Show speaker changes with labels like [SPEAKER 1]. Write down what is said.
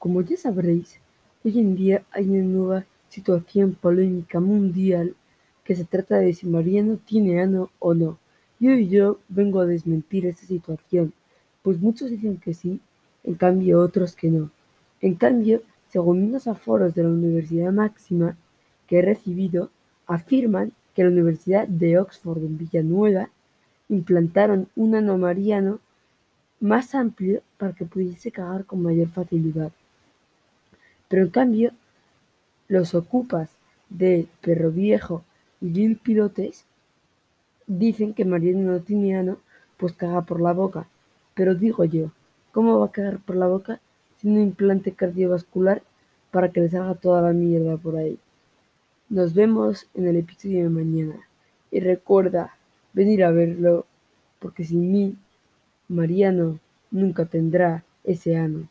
[SPEAKER 1] Como ya sabréis, hoy en día hay una nueva situación polémica mundial que se trata de si Mariano tiene ano o no. Y hoy yo vengo a desmentir esta situación, pues muchos dicen que sí, en cambio otros que no. En cambio, según unos aforos de la Universidad Máxima que he recibido, afirman que la Universidad de Oxford en Villanueva implantaron un ano mariano más amplio para que pudiese cagar con mayor facilidad. Pero en cambio, los ocupas de Perro Viejo y Lil Pilotes dicen que Mariano no tiene ano, pues caga por la boca. Pero digo yo, ¿cómo va a cagar por la boca sin un implante cardiovascular para que le salga toda la mierda por ahí? Nos vemos en el episodio de mañana. Y recuerda venir a verlo, porque sin mí, Mariano nunca tendrá ese ano.